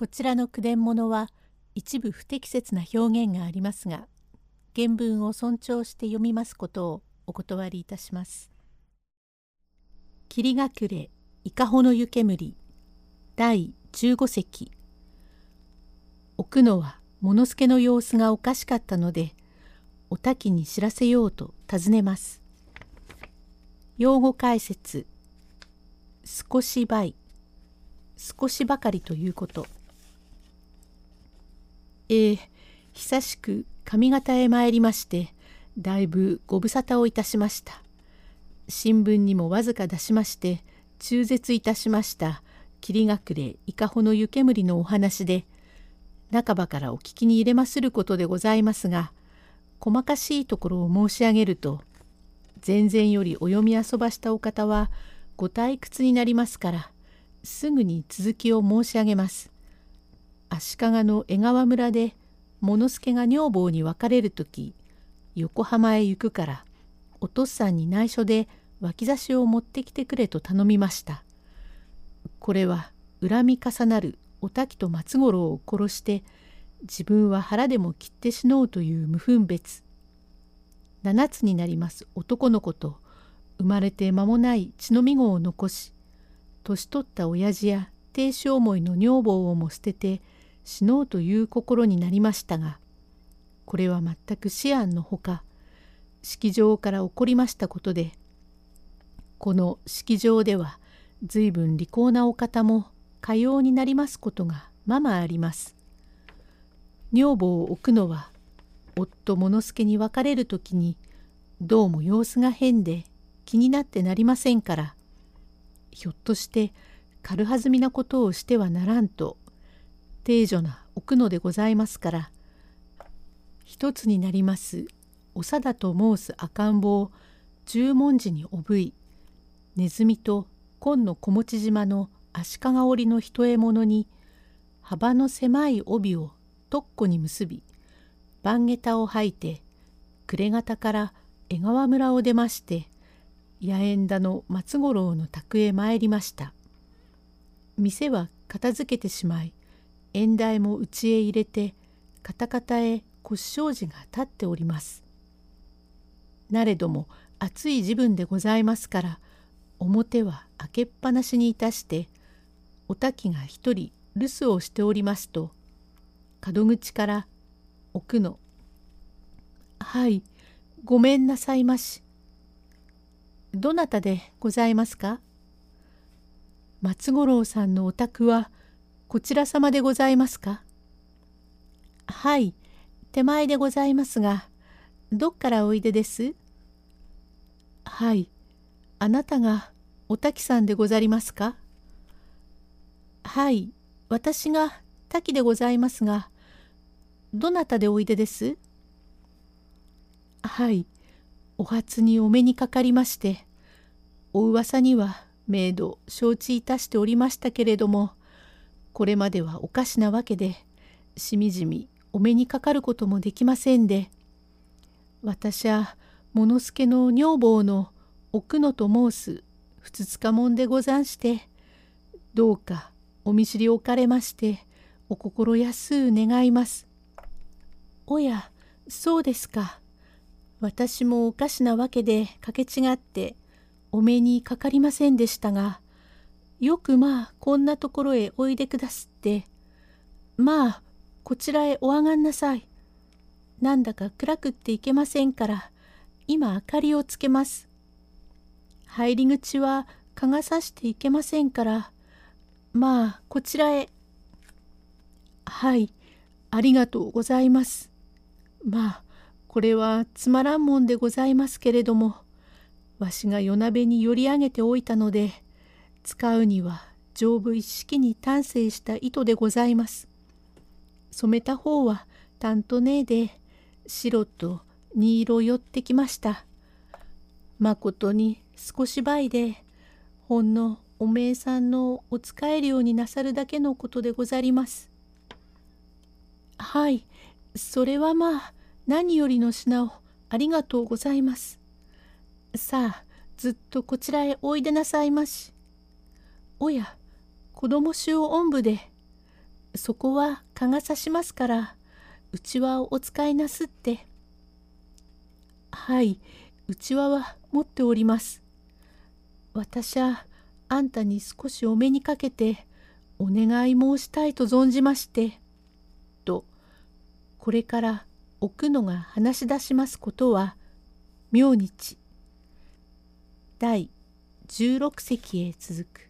こちらの句伝物は一部不適切な表現がありますが原文を尊重して読みますことをお断りいたします。霧隠れ伊香保の湯煙第15席置くのは物助の様子がおかしかったのでお滝に知らせようと尋ねます。用語解説少し倍少しばかりということ。えー、久しく上方へ参りましてだいぶご無沙汰をいたしました新聞にもわずか出しまして中絶いたしました霧隠れ伊香保の湯煙のお話で半ばからお聞きに入れますることでございますが細かしいところを申し上げると前々よりお読み遊ばしたお方はご退屈になりますからすぐに続きを申し上げます。足利の江川村で物助が女房に別れる時横浜へ行くからお父さんに内緒で脇差しを持ってきてくれと頼みました。これは恨み重なるお滝と松五郎を殺して自分は腹でも切って死のうという無分別。7つになります男の子と生まれて間もない血のみ子を残し年取った親父や亭主思いの女房をも捨てて死のうという心になりましたがこれは全く思案のほか式場から起こりましたことでこの式場では随分利口なお方もかようになりますことがままあります。女房を置くのは夫物助に別れる時にどうも様子が変で気になってなりませんからひょっとして軽はずみなことをしてはならんと定女な置くのでございますから一つになります長田と申す赤ん坊十文字におぶいネズミと紺の小持島の足利織の一獲物に幅の狭い帯をとっこに結び番下駄を履いて暮れ方から江川村を出まして八重田の松五郎の宅へ参りました。店は片付けてしまい縁台も家へ入れてカタカタへ腰障子が立っております。なれども暑い時分でございますから表は開けっぱなしにいたしてお滝が一人留守をしておりますと門口から奥の「はいごめんなさいまし」「どなたでございますか?」松五郎さんのお宅はこちら様でございますか？はい、手前でございますが、どっからおいでです？はい、あなたがお滝さんでござりますか？はい、私が滝でございますが、どなたでおいでです？はい、お初にお目にかかりまして、お噂には明度承知いたしておりましたけれども、これまではおかしなわけでしみじみお目にかかることもできませんで私は物助の女房の奥野と申すふつつかもんでござんしてどうかお見知りおかれましてお心安う願います。おやそうですか。私もおかしなわけでかけ違ってお目にかかりませんでしたがよくまあこんなところへおいでくだすって。まあこちらへお上がんなさい。なんだか暗くっていけませんから今明かりをつけます。入り口は蚊がさしていけませんからまあこちらへ。はいありがとうございます。まあこれはつまらんもんでございますけれどもわしが夜鍋に寄り上げておいたので使うには丈夫一式に丹精した糸でございます。染めた方は担当ねえで白と二色寄ってきました。まことに少し倍でほんのおめえさんのお使えるようになさるだけのことでござります。はい、それはまあ何よりの品をありがとうございます。さあずっとこちらへおいでなさいまし。おや子供衆おんぶでそこは蚊が刺しますからうちわをお使いなすって。はい、うちわは持っております。私はあんたに少しお目にかけてお願い申したいと存じまして。とこれから奥野が話し出しますことは明日第16席へ続く。